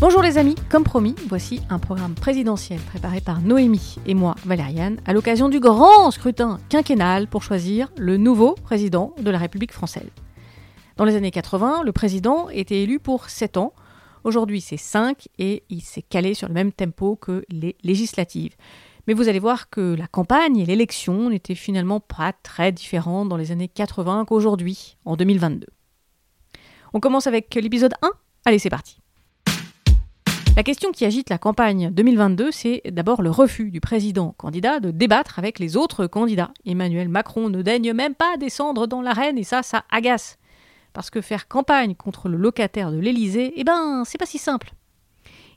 Bonjour les amis, comme promis, voici un programme présidentiel préparé par Noémie et moi, Valériane, à l'occasion du grand scrutin quinquennal pour choisir le nouveau président de la République française. Dans les années 80, le président était élu pour 7 ans. Aujourd'hui, c'est 5 et il s'est calé sur le même tempo que les législatives. Mais vous allez voir que la campagne et l'élection n'étaient finalement pas très différentes dans les années 80 qu'aujourd'hui, en 2022. On commence avec l'épisode 1 Allez, c'est parti. La question qui agite la campagne 2022, c'est d'abord le refus du président candidat de débattre avec les autres candidats. Emmanuel Macron ne daigne même pas descendre dans l'arène et ça, ça agace. Parce que faire campagne contre le locataire de l'Élysée, eh ben, c'est pas si simple.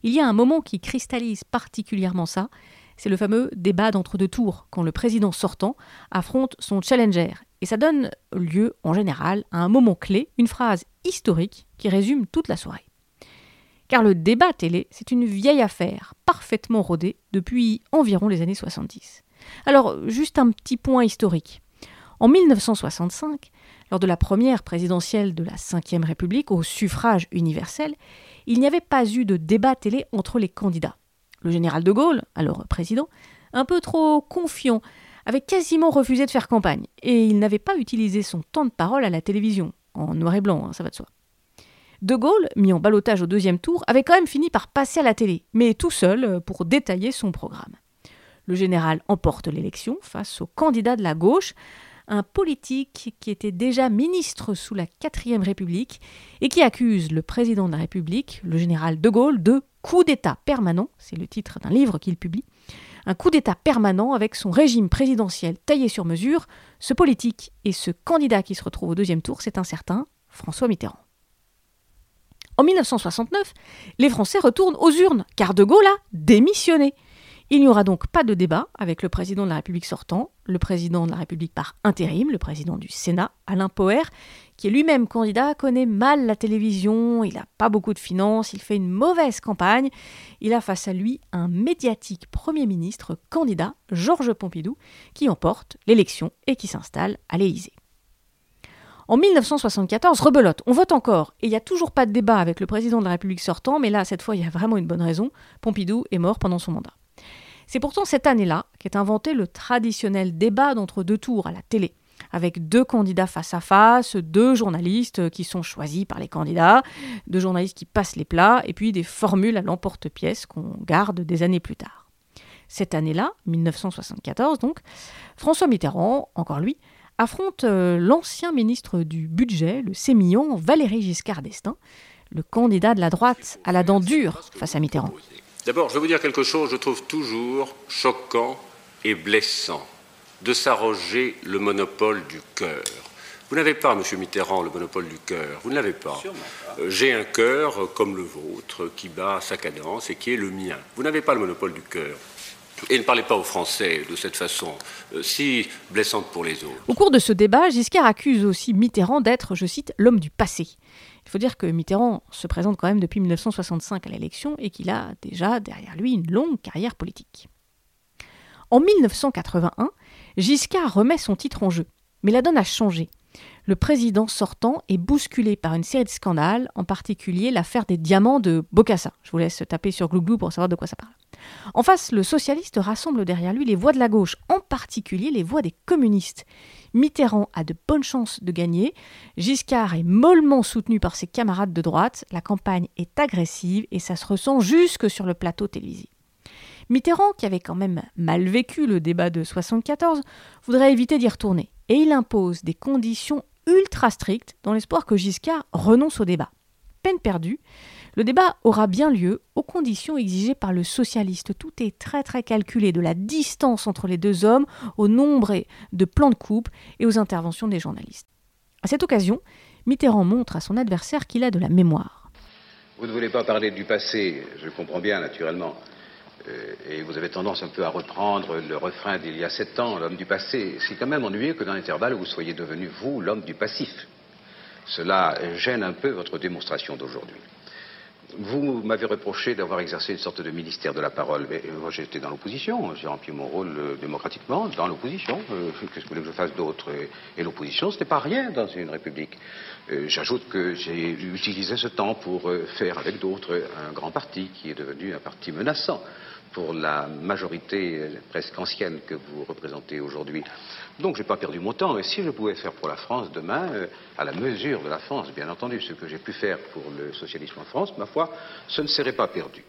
Il y a un moment qui cristallise particulièrement ça, c'est le fameux débat d'entre-deux tours, quand le président sortant affronte son challenger. Et ça donne lieu, en général, à un moment clé, une phrase historique qui résume toute la soirée. Car le débat télé, c'est une vieille affaire, parfaitement rodée depuis environ les années 70. Alors, juste un petit point historique. En 1965, lors de la première présidentielle de la Ve République au suffrage universel, il n'y avait pas eu de débat télé entre les candidats. Le général de Gaulle, alors président, un peu trop confiant, avait quasiment refusé de faire campagne, et il n'avait pas utilisé son temps de parole à la télévision, en noir et blanc, hein, ça va de soi. De Gaulle, mis en balotage au deuxième tour, avait quand même fini par passer à la télé, mais tout seul euh, pour détailler son programme. Le général emporte l'élection face au candidat de la gauche, un politique qui était déjà ministre sous la quatrième République et qui accuse le président de la République, le général de Gaulle, de coup d'État permanent, c'est le titre d'un livre qu'il publie, un coup d'État permanent avec son régime présidentiel taillé sur mesure, ce politique et ce candidat qui se retrouve au deuxième tour, c'est un certain François Mitterrand. En 1969, les Français retournent aux urnes, car De Gaulle a démissionné. Il n'y aura donc pas de débat avec le président de la République sortant, le président de la République par intérim, le président du Sénat, Alain Poher, qui est lui-même candidat, connaît mal la télévision, il n'a pas beaucoup de finances, il fait une mauvaise campagne. Il a face à lui un médiatique Premier ministre candidat, Georges Pompidou, qui emporte l'élection et qui s'installe à l'Élysée. En 1974, rebelote, on vote encore, et il n'y a toujours pas de débat avec le président de la République sortant, mais là, cette fois, il y a vraiment une bonne raison, Pompidou est mort pendant son mandat. C'est pourtant cette année-là qu'est inventé le traditionnel débat d'entre deux tours à la télé, avec deux candidats face à face, deux journalistes qui sont choisis par les candidats, deux journalistes qui passent les plats, et puis des formules à l'emporte-pièce qu'on garde des années plus tard. Cette année-là, 1974 donc, François Mitterrand, encore lui, affronte euh, l'ancien ministre du Budget, le sémillant Valéry Giscard d'Estaing, le candidat de la droite à la dent dure face à Mitterrand. D'abord, je vais vous dire quelque chose, je trouve toujours choquant et blessant de s'arroger le monopole du cœur. Vous n'avez pas, Monsieur Mitterrand, le monopole du cœur. Vous ne l'avez pas. Euh, j'ai un cœur comme le vôtre qui bat sa cadence et qui est le mien. Vous n'avez pas le monopole du cœur. Et ne parlez pas aux Français de cette façon, euh, si blessante pour les autres. Au cours de ce débat, Giscard accuse aussi Mitterrand d'être, je cite, l'homme du passé. Il faut dire que Mitterrand se présente quand même depuis 1965 à l'élection et qu'il a déjà derrière lui une longue carrière politique. En 1981, Giscard remet son titre en jeu, mais la donne a changé. Le président sortant est bousculé par une série de scandales, en particulier l'affaire des diamants de Bocassa. Je vous laisse taper sur Glouglou pour savoir de quoi ça parle. En face, le socialiste rassemble derrière lui les voix de la gauche, en particulier les voix des communistes. Mitterrand a de bonnes chances de gagner, Giscard est mollement soutenu par ses camarades de droite, la campagne est agressive et ça se ressent jusque sur le plateau télévisé. Mitterrand, qui avait quand même mal vécu le débat de 74, voudrait éviter d'y retourner, et il impose des conditions ultra strictes dans l'espoir que Giscard renonce au débat. Peine perdue, le débat aura bien lieu aux conditions exigées par le socialiste. Tout est très très calculé, de la distance entre les deux hommes, au nombre de plans de coupe et aux interventions des journalistes. À cette occasion, Mitterrand montre à son adversaire qu'il a de la mémoire. Vous ne voulez pas parler du passé, je comprends bien naturellement. Euh, et vous avez tendance un peu à reprendre le refrain d'il y a sept ans, l'homme du passé. C'est quand même ennuyeux que dans l'intervalle, vous soyez devenu, vous, l'homme du passif. Cela gêne un peu votre démonstration d'aujourd'hui. Vous m'avez reproché d'avoir exercé une sorte de ministère de la parole. Mais moi, j'étais dans l'opposition. J'ai rempli mon rôle euh, démocratiquement dans l'opposition. Euh, Qu'est-ce que vous voulez que je fasse d'autre? Et, l'opposition, ce n'est pas rien dans une république. Euh, J'ajoute que j'ai utilisé ce temps pour euh, faire avec d'autres un grand parti qui est devenu un parti menaçant pour la majorité euh, presque ancienne que vous représentez aujourd'hui. Donc, j'ai pas perdu mon temps. Et si je pouvais faire pour la France demain, euh, à la mesure de la France, bien entendu, ce que j'ai pu faire pour le socialisme en France, ma ce ne serait pas perdu.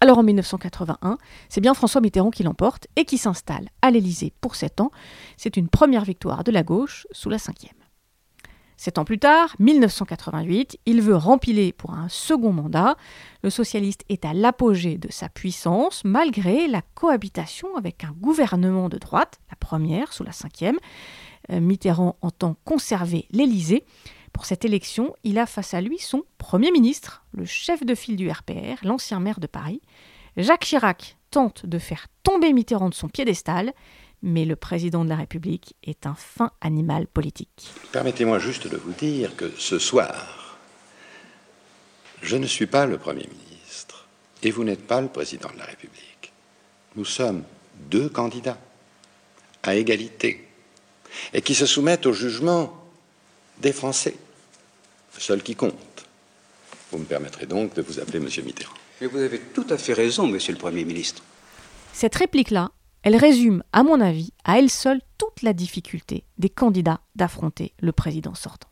Alors en 1981, c'est bien François Mitterrand qui l'emporte et qui s'installe à l'Élysée pour sept ans. C'est une première victoire de la gauche sous la cinquième. Sept ans plus tard, 1988, il veut rempiler pour un second mandat. Le socialiste est à l'apogée de sa puissance malgré la cohabitation avec un gouvernement de droite, la première sous la cinquième. Euh, Mitterrand entend conserver l'Élysée. Pour cette élection, il a face à lui son Premier ministre, le chef de file du RPR, l'ancien maire de Paris. Jacques Chirac tente de faire tomber Mitterrand de son piédestal, mais le président de la République est un fin animal politique. Permettez-moi juste de vous dire que ce soir, je ne suis pas le Premier ministre et vous n'êtes pas le président de la République. Nous sommes deux candidats à égalité et qui se soumettent au jugement des Français, seul qui compte. Vous me permettrez donc de vous appeler Monsieur Mitterrand. Mais vous avez tout à fait raison, Monsieur le Premier ministre. Cette réplique-là, elle résume, à mon avis, à elle seule toute la difficulté des candidats d'affronter le président sortant.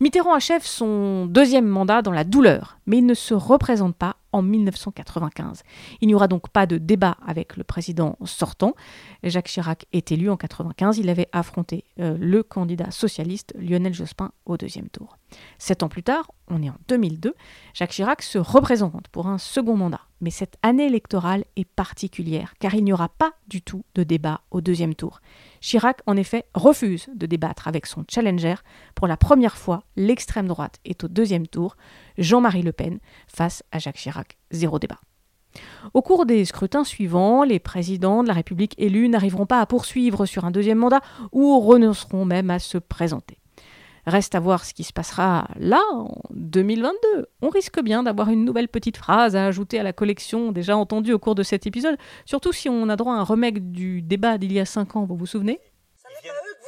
Mitterrand achève son deuxième mandat dans la douleur, mais il ne se représente pas en 1995. Il n'y aura donc pas de débat avec le président sortant. Jacques Chirac est élu en 1995. Il avait affronté euh, le candidat socialiste Lionel Jospin au deuxième tour. Sept ans plus tard, on est en 2002, Jacques Chirac se représente pour un second mandat. Mais cette année électorale est particulière, car il n'y aura pas du tout de débat au deuxième tour. Chirac, en effet, refuse de débattre avec son challenger. Pour la première fois, l'extrême droite est au deuxième tour. Jean-Marie Le Pen face à Jacques Chirac. Zéro débat. Au cours des scrutins suivants, les présidents de la République élus n'arriveront pas à poursuivre sur un deuxième mandat ou renonceront même à se présenter. Reste à voir ce qui se passera là, en 2022. On risque bien d'avoir une nouvelle petite phrase à ajouter à la collection déjà entendue au cours de cet épisode, surtout si on a droit à un remake du débat d'il y a 5 ans, vous vous souvenez?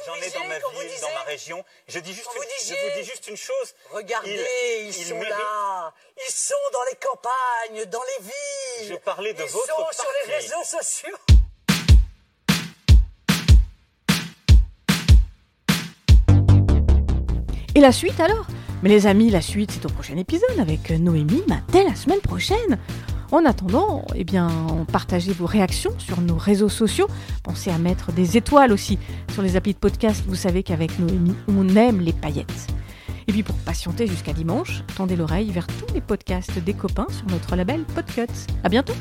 J'en ai dans ma ville, dans ma région. Je dis juste, Vous une, disiez je vous dis juste une chose. Regardez, Il- ils, il sont mérite- là. Ils sont dans les campagnes, dans les villes. Je parlais de ils votre sont sur les réseaux sociaux. Et la suite alors? Mais les amis, la suite c'est au prochain épisode avec Noémie, dès la semaine prochaine. En attendant, eh bien, partagez vos réactions sur nos réseaux sociaux. Pensez à mettre des étoiles aussi sur les applis de podcast. Vous savez qu'avec Noémie, on aime les paillettes. Et puis pour patienter jusqu'à dimanche, tendez l'oreille vers tous les podcasts des copains sur notre label Podcut. À bientôt